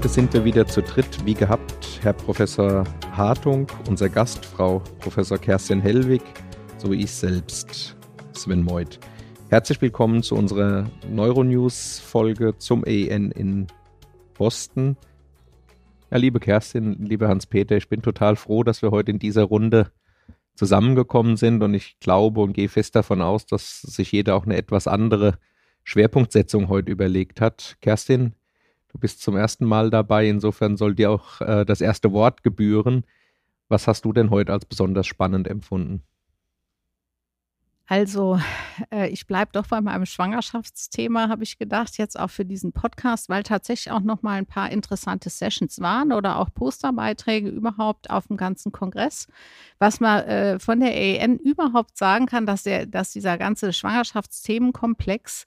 Heute sind wir wieder zu dritt, wie gehabt, Herr Professor Hartung, unser Gast, Frau Professor Kerstin Hellwig, sowie ich selbst, Sven Meuth. Herzlich willkommen zu unserer Neuronews-Folge zum EN in Boston. Ja, liebe Kerstin, lieber Hans-Peter, ich bin total froh, dass wir heute in dieser Runde zusammengekommen sind und ich glaube und gehe fest davon aus, dass sich jeder auch eine etwas andere Schwerpunktsetzung heute überlegt hat. Kerstin, du bist zum ersten Mal dabei, insofern soll dir auch äh, das erste Wort gebühren. Was hast du denn heute als besonders spannend empfunden? Also, äh, ich bleibe doch bei meinem Schwangerschaftsthema, habe ich gedacht, jetzt auch für diesen Podcast, weil tatsächlich auch noch mal ein paar interessante Sessions waren oder auch Posterbeiträge überhaupt auf dem ganzen Kongress. Was man äh, von der AEN überhaupt sagen kann, dass, der, dass dieser ganze Schwangerschaftsthemenkomplex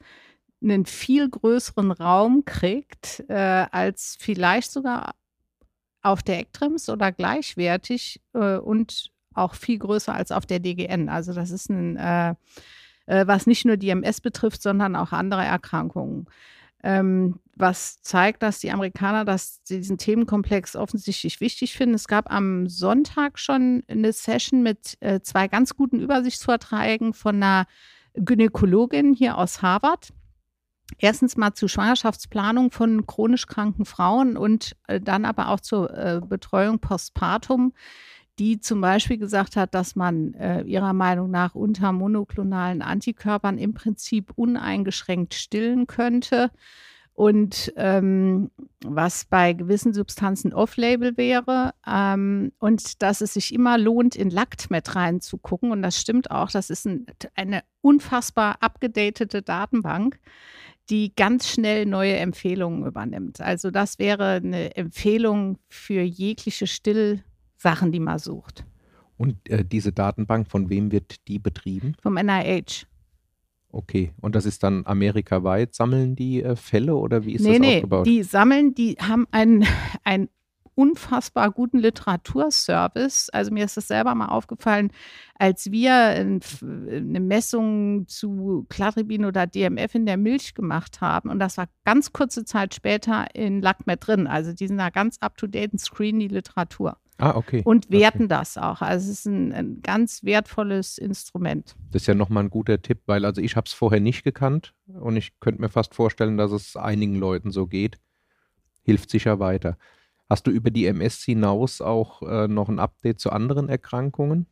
einen viel größeren Raum kriegt, äh, als vielleicht sogar auf der Ektrims oder gleichwertig äh, und auch viel größer als auf der DGN. Also das ist ein, äh, äh, was nicht nur die MS betrifft, sondern auch andere Erkrankungen. Ähm, was zeigt, dass die Amerikaner das, diesen Themenkomplex offensichtlich wichtig finden. Es gab am Sonntag schon eine Session mit äh, zwei ganz guten Übersichtsvorträgen von einer Gynäkologin hier aus Harvard. Erstens mal zur Schwangerschaftsplanung von chronisch kranken Frauen und äh, dann aber auch zur äh, Betreuung postpartum die zum Beispiel gesagt hat, dass man äh, ihrer Meinung nach unter monoklonalen Antikörpern im Prinzip uneingeschränkt stillen könnte. Und ähm, was bei gewissen Substanzen off-label wäre. Ähm, und dass es sich immer lohnt, in LactMed reinzugucken. Und das stimmt auch. Das ist ein, eine unfassbar abgedatete Datenbank, die ganz schnell neue Empfehlungen übernimmt. Also das wäre eine Empfehlung für jegliche Still- Sachen, die man sucht. Und äh, diese Datenbank, von wem wird die betrieben? Vom NIH. Okay, und das ist dann amerikaweit, sammeln die äh, Fälle oder wie ist nee, das nee, aufgebaut? Die sammeln, die haben einen, einen unfassbar guten Literaturservice. Also mir ist das selber mal aufgefallen, als wir eine Messung zu Cladribin oder DMF in der Milch gemacht haben. Und das war ganz kurze Zeit später in LACMED drin. Also die sind da ganz up-to-date und screen die Literatur. Ah, okay. Und werten okay. das auch. Also es ist ein, ein, ganz wertvolles Instrument. Das ist ja nochmal ein guter Tipp, weil also ich habe es vorher nicht gekannt und ich könnte mir fast vorstellen, dass es einigen Leuten so geht. Hilft sicher weiter. Hast du über die MS hinaus auch äh, noch ein Update zu anderen Erkrankungen?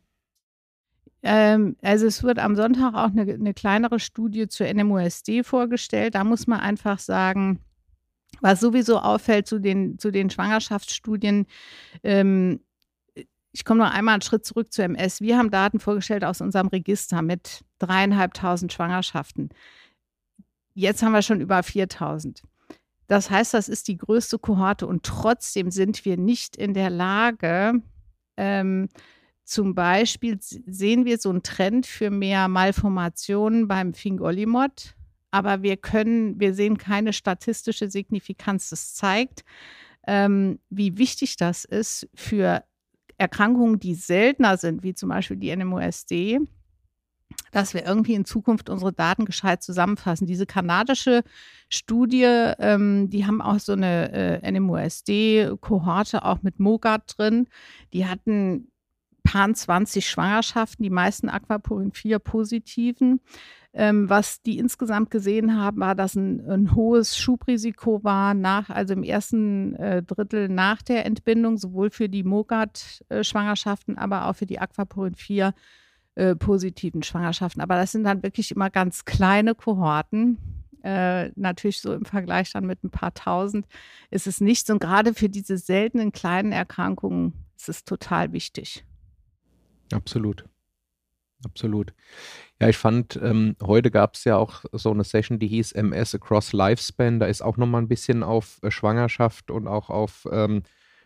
Ähm, also es wird am Sonntag auch eine, eine kleinere Studie zur NMOSD vorgestellt. Da muss man einfach sagen, was sowieso auffällt zu den, zu den Schwangerschaftsstudien, ähm, ich komme noch einmal einen Schritt zurück zur MS. Wir haben Daten vorgestellt aus unserem Register mit dreieinhalbtausend Schwangerschaften. Jetzt haben wir schon über 4000. Das heißt, das ist die größte Kohorte und trotzdem sind wir nicht in der Lage, ähm, zum Beispiel sehen wir so einen Trend für mehr Malformationen beim Fingolimod aber wir können, wir sehen keine statistische Signifikanz. Das zeigt, ähm, wie wichtig das ist für Erkrankungen, die seltener sind, wie zum Beispiel die NMOSD, dass wir irgendwie in Zukunft unsere Daten gescheit zusammenfassen. Diese kanadische Studie, ähm, die haben auch so eine äh, NMOSD-Kohorte auch mit MOGAT drin. Die hatten paar 20 Schwangerschaften, die meisten Aquaporin 4 positiven. Ähm, was die insgesamt gesehen haben, war, dass ein, ein hohes Schubrisiko war nach, also im ersten äh, Drittel nach der Entbindung, sowohl für die Mogat-Schwangerschaften, aber auch für die Aquaporin 4 äh, positiven Schwangerschaften. Aber das sind dann wirklich immer ganz kleine Kohorten. Äh, natürlich so im Vergleich dann mit ein paar tausend ist es nichts. Und gerade für diese seltenen kleinen Erkrankungen ist es total wichtig. Absolut. Absolut. Ja, ich fand, ähm, heute gab es ja auch so eine Session, die hieß MS Across Lifespan. Da ist auch nochmal ein bisschen auf äh, Schwangerschaft und auch auf ähm,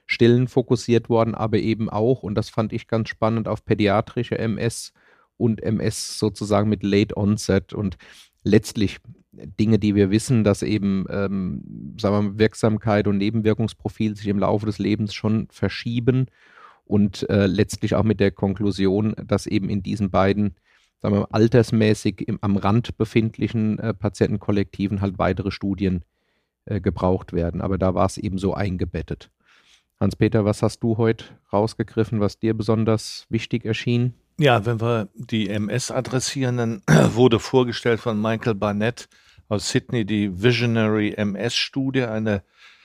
Stillen fokussiert worden, aber eben auch, und das fand ich ganz spannend, auf pädiatrische MS und MS sozusagen mit Late Onset und letztlich Dinge, die wir wissen, dass eben, ähm, sagen wir mal, Wirksamkeit und Nebenwirkungsprofil sich im Laufe des Lebens schon verschieben und äh, letztlich auch mit der Konklusion, dass eben in diesen beiden sagen wir mal, altersmäßig im, am Rand befindlichen äh, Patientenkollektiven halt weitere Studien äh, gebraucht werden. Aber da war es eben so eingebettet. Hans-Peter, was hast du heute rausgegriffen, was dir besonders wichtig erschien? Ja, wenn wir die MS adressieren, dann wurde vorgestellt von Michael Barnett aus Sydney die Visionary MS-Studie, eine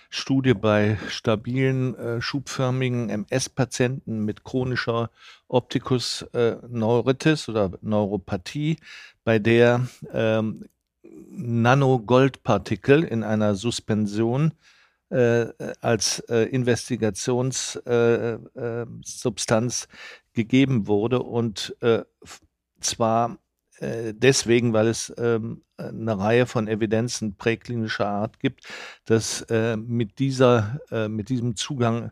Studie bei stabilen, äh, schubförmigen MS-Patienten mit chronischer Opticus äh, oder Neuropathie, bei der ähm, Nanogoldpartikel in einer Suspension äh, als äh, Investigationssubstanz äh, gegeben wurde und äh, zwar äh, deswegen, weil es ähm, eine Reihe von Evidenzen präklinischer Art gibt, dass äh, mit dieser, äh, mit diesem Zugang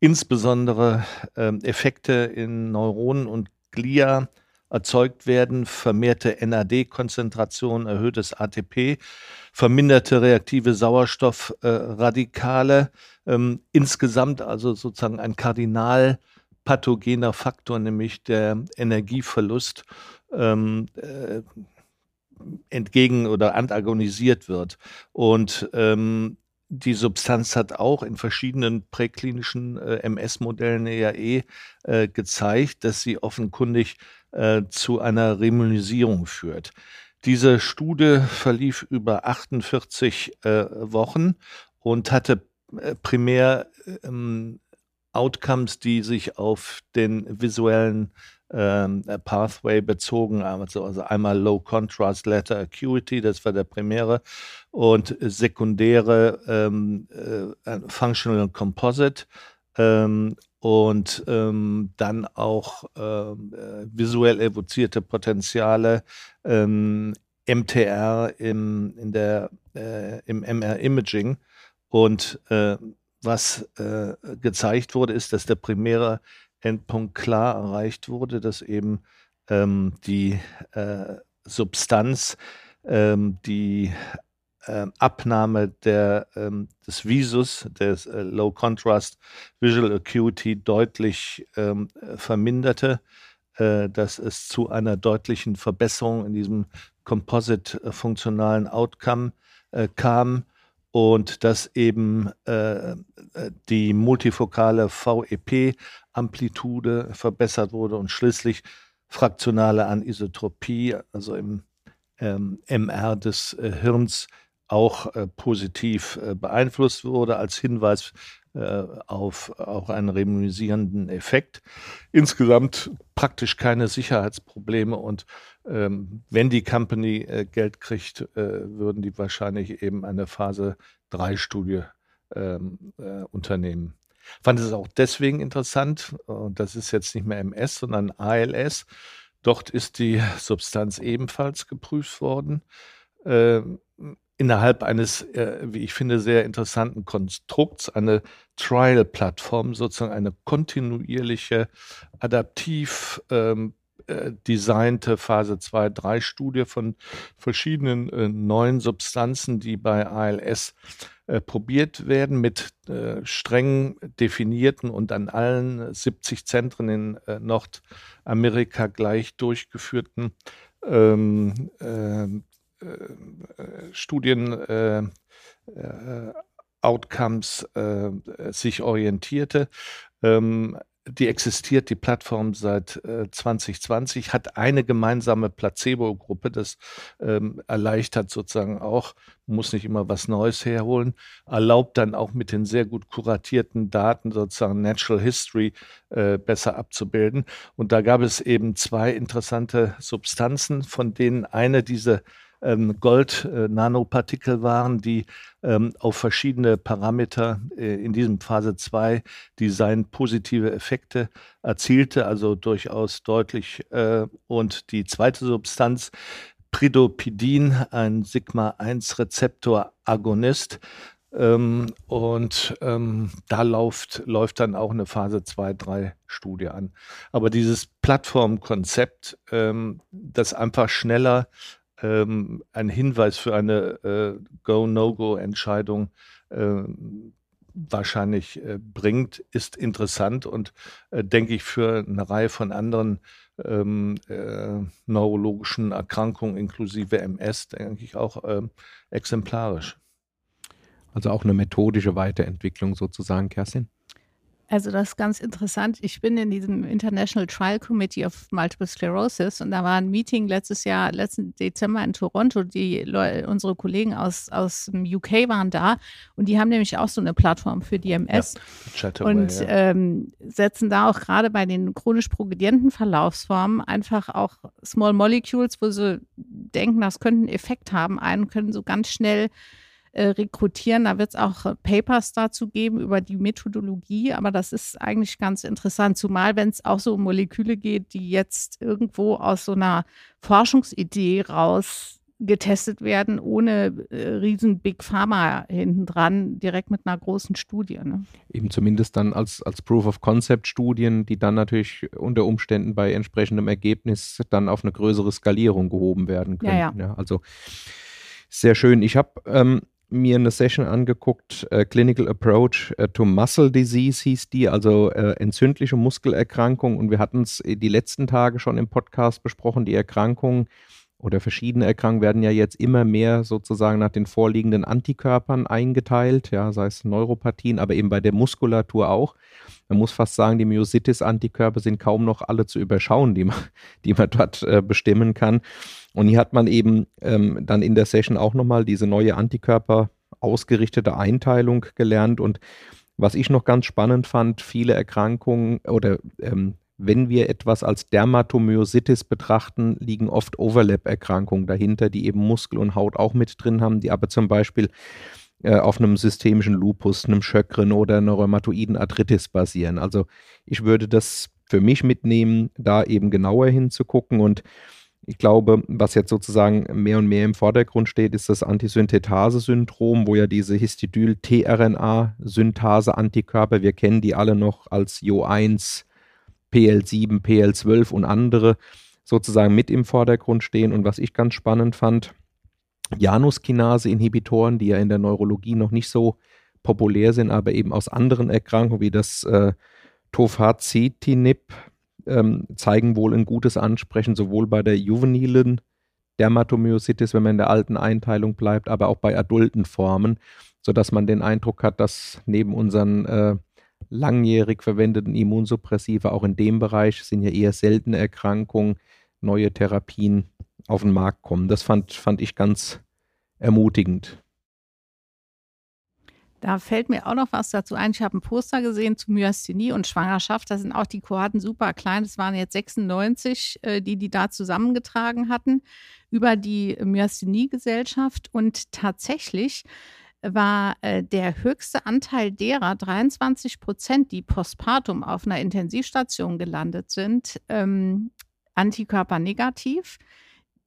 insbesondere ähm, Effekte in Neuronen und Glia erzeugt werden, vermehrte NAD-Konzentration, erhöhtes ATP, verminderte reaktive Sauerstoffradikale, äh, ähm, insgesamt also sozusagen ein Kardinal pathogener Faktor, nämlich der Energieverlust, ähm, äh, entgegen oder antagonisiert wird. Und ähm, die Substanz hat auch in verschiedenen präklinischen äh, MS-Modellen EAE äh, gezeigt, dass sie offenkundig äh, zu einer Remynisierung führt. Diese Studie verlief über 48 äh, Wochen und hatte äh, primär ähm, Outcomes, die sich auf den visuellen ähm, Pathway bezogen, also, also einmal Low Contrast Letter Acuity, das war der primäre, und sekundäre ähm, äh, Functional Composite ähm, und ähm, dann auch ähm, äh, visuell evozierte Potenziale, ähm, MTR im, in der, äh, im MR-Imaging und äh, was äh, gezeigt wurde, ist, dass der primäre Endpunkt klar erreicht wurde, dass eben ähm, die äh, Substanz, ähm, die äh, Abnahme der, ähm, des Visus, des äh, Low Contrast Visual Acuity deutlich ähm, verminderte, äh, dass es zu einer deutlichen Verbesserung in diesem Composite-funktionalen Outcome äh, kam und dass eben äh, die multifokale VEP-Amplitude verbessert wurde und schließlich fraktionale Anisotropie, also im ähm, MR des äh, Hirns, auch äh, positiv äh, beeinflusst wurde, als Hinweis äh, auf auch einen remynisierenden Effekt. Insgesamt praktisch keine Sicherheitsprobleme und ähm, wenn die Company äh, Geld kriegt, äh, würden die wahrscheinlich eben eine Phase 3 Studie ähm, äh, unternehmen. Fand es auch deswegen interessant, und das ist jetzt nicht mehr MS, sondern ALS. Dort ist die Substanz ebenfalls geprüft worden. Innerhalb eines, äh, wie ich finde, sehr interessanten Konstrukts, eine Trial-Plattform, sozusagen eine kontinuierliche, adaptiv ähm, äh, designte Phase 2-3-Studie von verschiedenen äh, neuen Substanzen, die bei ALS äh, probiert werden, mit äh, streng definierten und an allen 70 Zentren in äh, Nordamerika gleich durchgeführten ähm, ähm äh, Studien, äh, äh, Outcomes sich orientierte. Ähm, die existiert, die Plattform seit äh, 2020, hat eine gemeinsame Placebo-Gruppe. Das ähm, erleichtert sozusagen auch, muss nicht immer was Neues herholen, erlaubt dann auch mit den sehr gut kuratierten Daten sozusagen Natural History äh, besser abzubilden. Und da gab es eben zwei interessante Substanzen, von denen eine diese ähm, Gold-Nanopartikel äh, waren, die ähm, auf verschiedene Parameter äh, in diesem Phase 2 Design positive Effekte erzielte, also durchaus deutlich. Äh, und die zweite Substanz, Pridopidin, ein Sigma-1-Rezeptor-Agonist, ähm, und ähm, da läuft, läuft dann auch eine Phase 2-3-Studie an. Aber dieses Plattformkonzept, ähm, das einfach schneller ähm, ein Hinweis für eine äh, Go-No-Go-Entscheidung äh, wahrscheinlich äh, bringt, ist interessant und äh, denke ich für eine Reihe von anderen ähm, äh, neurologischen Erkrankungen inklusive MS, denke ich auch ähm, exemplarisch. Also auch eine methodische Weiterentwicklung sozusagen, Kerstin? Also das ist ganz interessant. Ich bin in diesem International Trial Committee of Multiple Sclerosis und da war ein Meeting letztes Jahr, letzten Dezember in Toronto. Die Leute, unsere Kollegen aus, aus dem UK waren da und die haben nämlich auch so eine Plattform für DMS ja, und ja. ähm, setzen da auch gerade bei den chronisch progredienten Verlaufsformen einfach auch Small Molecules, wo sie denken, das könnte einen Effekt haben, ein können so ganz schnell äh, rekrutieren. Da wird es auch äh, Papers dazu geben über die Methodologie, aber das ist eigentlich ganz interessant, zumal wenn es auch so um Moleküle geht, die jetzt irgendwo aus so einer Forschungsidee raus getestet werden, ohne äh, riesen Big Pharma hinten dran, direkt mit einer großen Studie. Ne? Eben zumindest dann als, als Proof of Concept Studien, die dann natürlich unter Umständen bei entsprechendem Ergebnis dann auf eine größere Skalierung gehoben werden können. Ja, ja. ja also sehr schön. Ich habe ähm, mir eine Session angeguckt, äh, Clinical Approach äh, to Muscle Disease hieß die, also äh, entzündliche Muskelerkrankung. Und wir hatten es äh, die letzten Tage schon im Podcast besprochen. Die Erkrankungen oder verschiedene Erkrankungen werden ja jetzt immer mehr sozusagen nach den vorliegenden Antikörpern eingeteilt, ja, sei es Neuropathien, aber eben bei der Muskulatur auch. Man muss fast sagen, die Myositis-Antikörper sind kaum noch alle zu überschauen, die man, die man dort äh, bestimmen kann. Und hier hat man eben ähm, dann in der Session auch nochmal diese neue Antikörper ausgerichtete Einteilung gelernt. Und was ich noch ganz spannend fand, viele Erkrankungen oder ähm, wenn wir etwas als Dermatomyositis betrachten, liegen oft Overlap-Erkrankungen dahinter, die eben Muskel und Haut auch mit drin haben, die aber zum Beispiel äh, auf einem systemischen Lupus, einem Schöckren oder einer rheumatoiden Arthritis basieren. Also ich würde das für mich mitnehmen, da eben genauer hinzugucken und ich glaube, was jetzt sozusagen mehr und mehr im Vordergrund steht, ist das Antisynthese-Syndrom, wo ja diese Histidyl-tRNA-Synthase-Antikörper, wir kennen die alle noch als Jo1, PL7, PL12 und andere sozusagen mit im Vordergrund stehen. Und was ich ganz spannend fand, Januskinase-Inhibitoren, die ja in der Neurologie noch nicht so populär sind, aber eben aus anderen Erkrankungen wie das äh, Tofacitinib, ähm, zeigen wohl ein gutes Ansprechen, sowohl bei der juvenilen Dermatomyositis, wenn man in der alten Einteilung bleibt, aber auch bei adulten Formen, sodass man den Eindruck hat, dass neben unseren äh, langjährig verwendeten Immunsuppressiva auch in dem Bereich sind ja eher seltene Erkrankungen, neue Therapien auf den Markt kommen. Das fand, fand ich ganz ermutigend. Da fällt mir auch noch was dazu ein. Ich habe ein Poster gesehen zu Myasthenie und Schwangerschaft. Da sind auch die Kohorten super klein. Das waren jetzt 96, äh, die die da zusammengetragen hatten über die Myasthenie-Gesellschaft. Und tatsächlich war äh, der höchste Anteil derer, 23 Prozent, die postpartum auf einer Intensivstation gelandet sind, ähm, antikörpernegativ.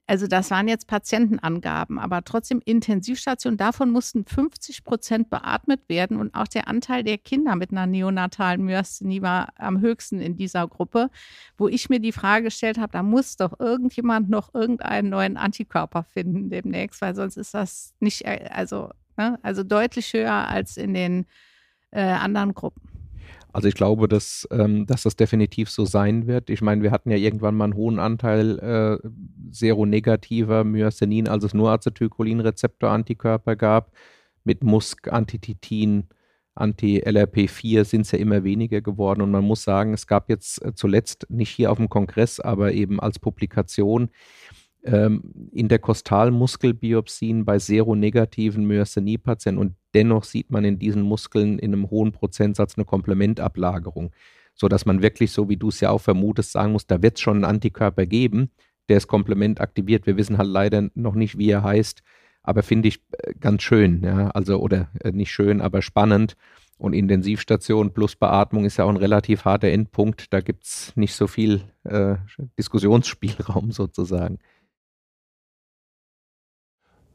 Also das waren jetzt Patientenangaben, aber trotzdem Intensivstation. Davon mussten 50 Prozent beatmet werden und auch der Anteil der Kinder mit einer neonatalen Myasthenie war am höchsten in dieser Gruppe, wo ich mir die Frage gestellt habe, da muss doch irgendjemand noch irgendeinen neuen Antikörper finden demnächst, weil sonst ist das nicht, äh, also, ne, also deutlich höher als in den äh, anderen Gruppen. Also ich glaube, dass, ähm, dass das definitiv so sein wird. Ich meine, wir hatten ja irgendwann mal einen hohen Anteil äh, seronegativer Myostanin, als es nur Acetylcholinrezeptor-Antikörper gab. Mit Musk, Antititin, Anti-LRP4 sind es ja immer weniger geworden. Und man muss sagen, es gab jetzt äh, zuletzt, nicht hier auf dem Kongress, aber eben als Publikation, ähm, Interkostalmuskelbiopsien bei seronegativen Myasthenie-Patienten und dennoch sieht man in diesen Muskeln in einem hohen Prozentsatz eine Komplementablagerung, sodass man wirklich, so wie du es ja auch vermutest, sagen muss, da wird es schon einen Antikörper geben, der das Komplement aktiviert. Wir wissen halt leider noch nicht, wie er heißt, aber finde ich äh, ganz schön, ja, also oder äh, nicht schön, aber spannend. Und Intensivstation plus Beatmung ist ja auch ein relativ harter Endpunkt. Da gibt es nicht so viel äh, Diskussionsspielraum sozusagen.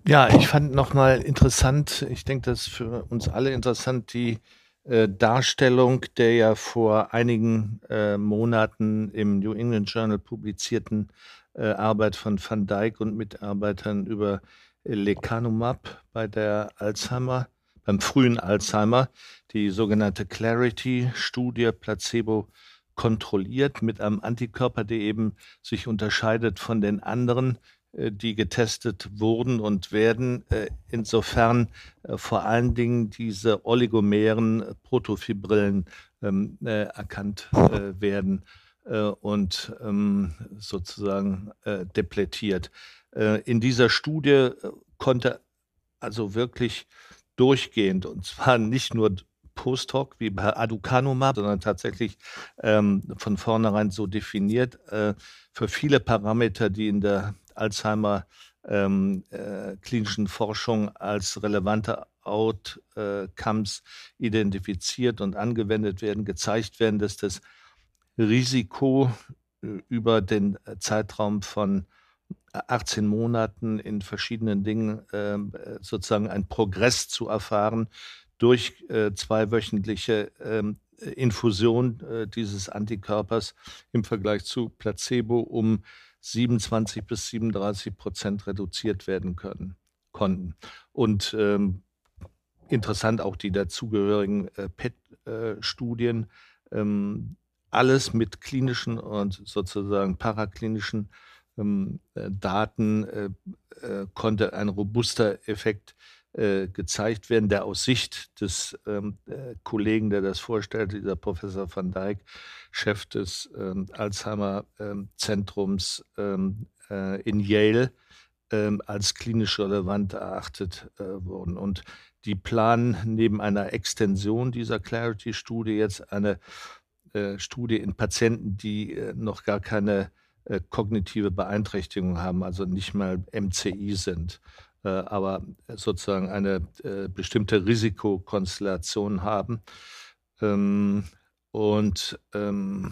Ja, ich fand nochmal interessant, ich denke, das ist für uns alle interessant, die äh, Darstellung der ja vor einigen äh, Monaten im New England Journal publizierten äh, Arbeit von Van Dyck und Mitarbeitern über Lecanemab bei der Alzheimer, beim frühen Alzheimer, die sogenannte Clarity-Studie, Placebo kontrolliert mit einem Antikörper, der eben sich unterscheidet von den anderen die getestet wurden und werden, äh, insofern äh, vor allen Dingen diese oligomeren Protofibrillen ähm, erkannt werden und ähm, sozusagen deplettiert. In dieser Studie konnte also wirklich durchgehend, und zwar nicht nur Post-Hoc wie bei Aducanumab, sondern tatsächlich ähm, von vornherein so definiert, äh, für viele Parameter, die in der Alzheimer ähm, äh, klinischen Forschung als relevante Outcomes identifiziert und angewendet werden, gezeigt werden, dass das Risiko äh, über den Zeitraum von 18 Monaten in verschiedenen Dingen ähm, äh, sozusagen ein Progress zu erfahren durch äh, zweiwöchentliche ähm, Infusion äh, dieses Antikörpers im Vergleich zu Placebo um 27 bis 37 Prozent reduziert werden können, konnten. Und ähm, interessant auch die dazugehörigen äh, PET-Studien. Ähm, alles mit klinischen und sozusagen paraklinischen ähm, äh, Daten äh, äh, konnte ein robuster Effekt äh, gezeigt werden, der aus Sicht des ähm, äh, Kollegen, der das vorstellt, dieser Professor van Dijk, Chef des ähm, Alzheimer-Zentrums ähm, ähm, äh, in Yale, ähm, als klinisch relevant erachtet äh, wurden. Und die planen neben einer Extension dieser Clarity-Studie jetzt eine äh, Studie in Patienten, die noch gar keine kognitive Beeinträchtigung haben, also nicht mal MCI sind. Äh, aber sozusagen eine äh, bestimmte Risikokonstellation haben. Ähm, und ähm,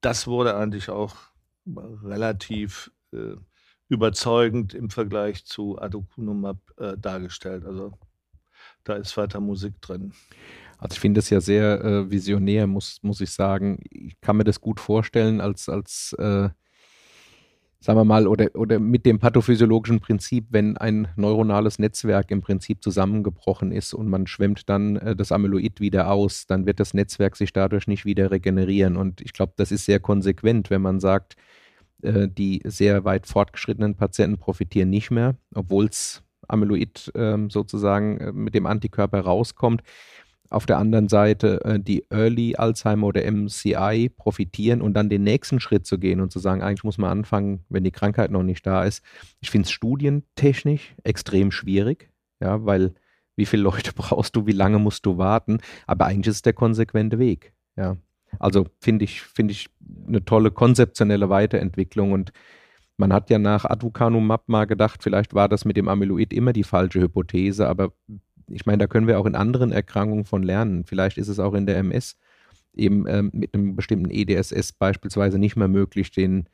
das wurde eigentlich auch relativ äh, überzeugend im Vergleich zu Aducanumab dargestellt. Also da ist weiter Musik drin. Also ich finde es ja sehr äh, visionär, muss, muss ich sagen. Ich kann mir das gut vorstellen als, als äh, sagen wir mal, oder, oder mit dem pathophysiologischen Prinzip, wenn ein neuronales Netzwerk im Prinzip zusammengebrochen ist und man schwemmt dann äh, das Amyloid wieder aus, dann wird das Netzwerk sich dadurch nicht wieder regenerieren. Und ich glaube, das ist sehr konsequent, wenn man sagt, äh, die sehr weit fortgeschrittenen Patienten profitieren nicht mehr, obwohl es Amyloid ähm, sozusagen äh, mit dem Antikörper rauskommt auf der anderen Seite äh, die Early Alzheimer oder MCI profitieren und dann den nächsten Schritt zu gehen und zu sagen, eigentlich muss man anfangen, wenn die Krankheit noch nicht da ist. Ich finde es studientechnisch extrem schwierig, ja, weil wie viele Leute brauchst du, wie lange musst du warten, aber eigentlich ist es der konsequente Weg, ja. Also finde ich, finde ich eine tolle konzeptionelle Weiterentwicklung und man hat ja nach Aducanumab mal gedacht, vielleicht war das mit dem Amyloid immer die falsche Hypothese, aber ich meine, da können wir auch in anderen Erkrankungen von lernen. Vielleicht ist es auch in der MS eben ähm, mit einem bestimmten EDSS beispielsweise nicht mehr möglich, den,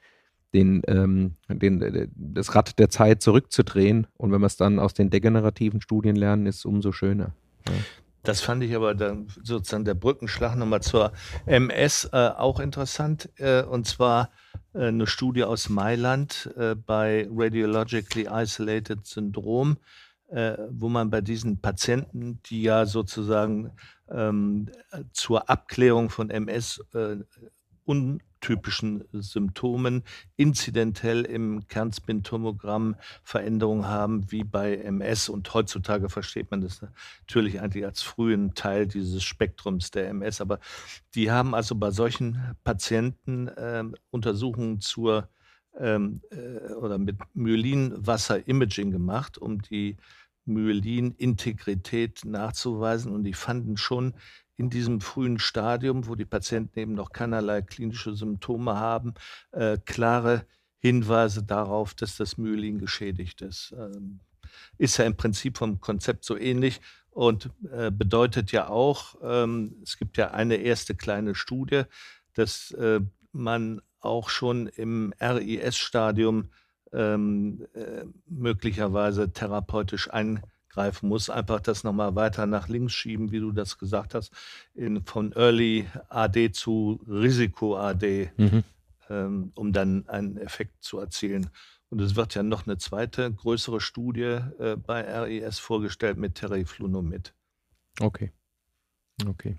den, ähm, den, äh, das Rad der Zeit zurückzudrehen. Und wenn wir es dann aus den degenerativen Studien lernen, ist es umso schöner. Ja. Das fand ich aber dann sozusagen der Brückenschlag nochmal zur MS äh, auch interessant. Äh, und zwar äh, eine Studie aus Mailand äh, bei Radiologically Isolated Syndrom äh, wo man bei diesen Patienten, die ja sozusagen ähm, zur Abklärung von MS äh, untypischen Symptomen inzidentell im Kernspintomogramm Veränderungen haben wie bei MS. Und heutzutage versteht man das natürlich eigentlich als frühen Teil dieses Spektrums der MS. Aber die haben also bei solchen Patienten äh, Untersuchungen zur ähm, äh, oder mit Myelinwasser-Imaging gemacht, um die Myelin-Integrität nachzuweisen. Und die fanden schon in diesem frühen Stadium, wo die Patienten eben noch keinerlei klinische Symptome haben, äh, klare Hinweise darauf, dass das Myelin geschädigt ist. Ähm, ist ja im Prinzip vom Konzept so ähnlich und äh, bedeutet ja auch, ähm, es gibt ja eine erste kleine Studie, dass äh, man auch schon im RIS-Stadium ähm, äh, möglicherweise therapeutisch eingreifen muss. Einfach das nochmal weiter nach links schieben, wie du das gesagt hast, in, von Early AD zu Risiko AD, mhm. ähm, um dann einen Effekt zu erzielen. Und es wird ja noch eine zweite größere Studie äh, bei RES vorgestellt mit Teriflunomid. Okay. Okay.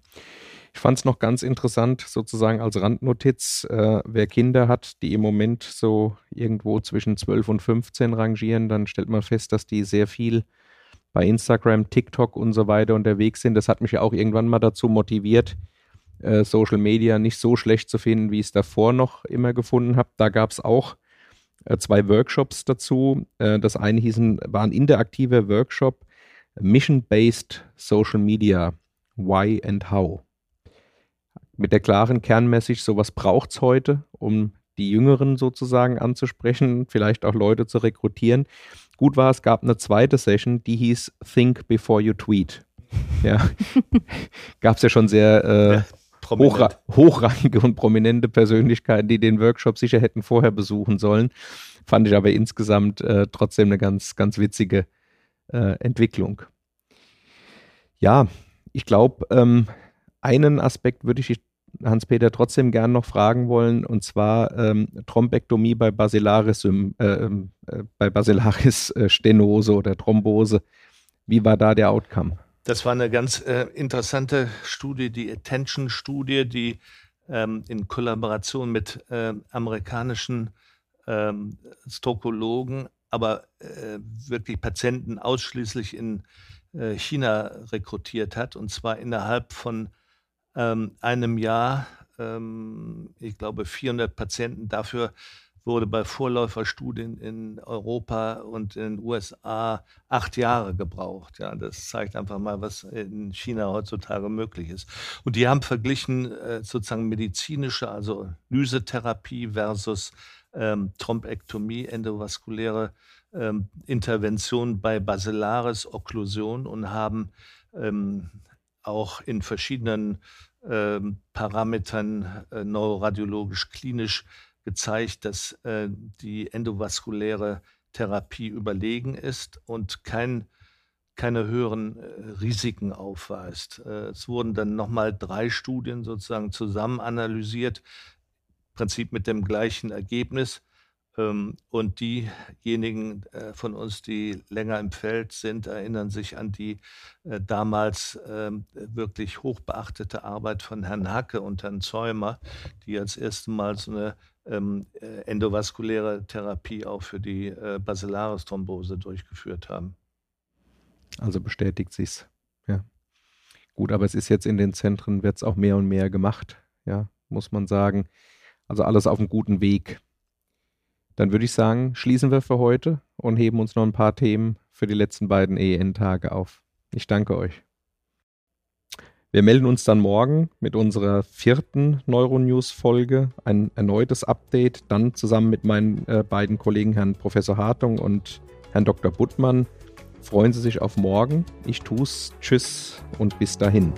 Ich fand es noch ganz interessant, sozusagen als Randnotiz, äh, wer Kinder hat, die im Moment so irgendwo zwischen 12 und 15 rangieren, dann stellt man fest, dass die sehr viel bei Instagram, TikTok und so weiter unterwegs sind. Das hat mich ja auch irgendwann mal dazu motiviert, äh, Social Media nicht so schlecht zu finden, wie ich es davor noch immer gefunden habe. Da gab es auch äh, zwei Workshops dazu. Äh, das eine hießen, war ein interaktiver Workshop, Mission-Based Social Media, Why and How. Mit der klaren Kernmessage, sowas braucht es heute, um die Jüngeren sozusagen anzusprechen, vielleicht auch Leute zu rekrutieren. Gut war, es gab eine zweite Session, die hieß Think Before You Tweet. Ja, gab es ja schon sehr äh, ja, hochra hochrangige und prominente Persönlichkeiten, die den Workshop sicher hätten vorher besuchen sollen. Fand ich aber insgesamt äh, trotzdem eine ganz, ganz witzige äh, Entwicklung. Ja, ich glaube, ähm, einen Aspekt würde ich Hans-Peter trotzdem gern noch fragen wollen, und zwar ähm, Thrombektomie bei Basilaris, äh, ähm, äh, bei Basilaris äh, Stenose oder Thrombose. Wie war da der Outcome? Das war eine ganz äh, interessante Studie, die Attention-Studie, die ähm, in Kollaboration mit äh, amerikanischen ähm, Stokologen, aber äh, wirklich Patienten ausschließlich in China rekrutiert hat, und zwar innerhalb von ähm, einem Jahr, ähm, ich glaube, 400 Patienten. Dafür wurde bei Vorläuferstudien in Europa und in den USA acht Jahre gebraucht. Ja, das zeigt einfach mal, was in China heutzutage möglich ist. Und die haben verglichen äh, sozusagen medizinische, also Lysetherapie versus ähm, Thrombektomie, endovaskuläre ähm, Intervention bei Basilaris Okklusion und haben ähm, auch in verschiedenen ähm, Parametern äh, neuroradiologisch klinisch gezeigt, dass äh, die endovaskuläre Therapie überlegen ist und kein, keine höheren äh, Risiken aufweist. Es wurden dann nochmal drei Studien sozusagen zusammen analysiert, im Prinzip mit dem gleichen Ergebnis. Ähm, und diejenigen äh, von uns, die länger im Feld sind, erinnern sich an die äh, damals ähm, wirklich hochbeachtete Arbeit von Herrn Hacke und Herrn Zäumer, die als erstes Mal so eine ähm, äh, endovaskuläre Therapie auch für die Basilaris-Thrombose durchgeführt haben. Also bestätigt sich's. Ja. Gut, aber es ist jetzt in den Zentren, wird es auch mehr und mehr gemacht, ja, muss man sagen. Also alles auf einem guten Weg. Dann würde ich sagen, schließen wir für heute und heben uns noch ein paar Themen für die letzten beiden EN-Tage auf. Ich danke euch. Wir melden uns dann morgen mit unserer vierten Neuronews-Folge. Ein erneutes Update, dann zusammen mit meinen äh, beiden Kollegen, Herrn Professor Hartung und Herrn Dr. Buttmann. Freuen Sie sich auf morgen. Ich tu's. Tschüss und bis dahin.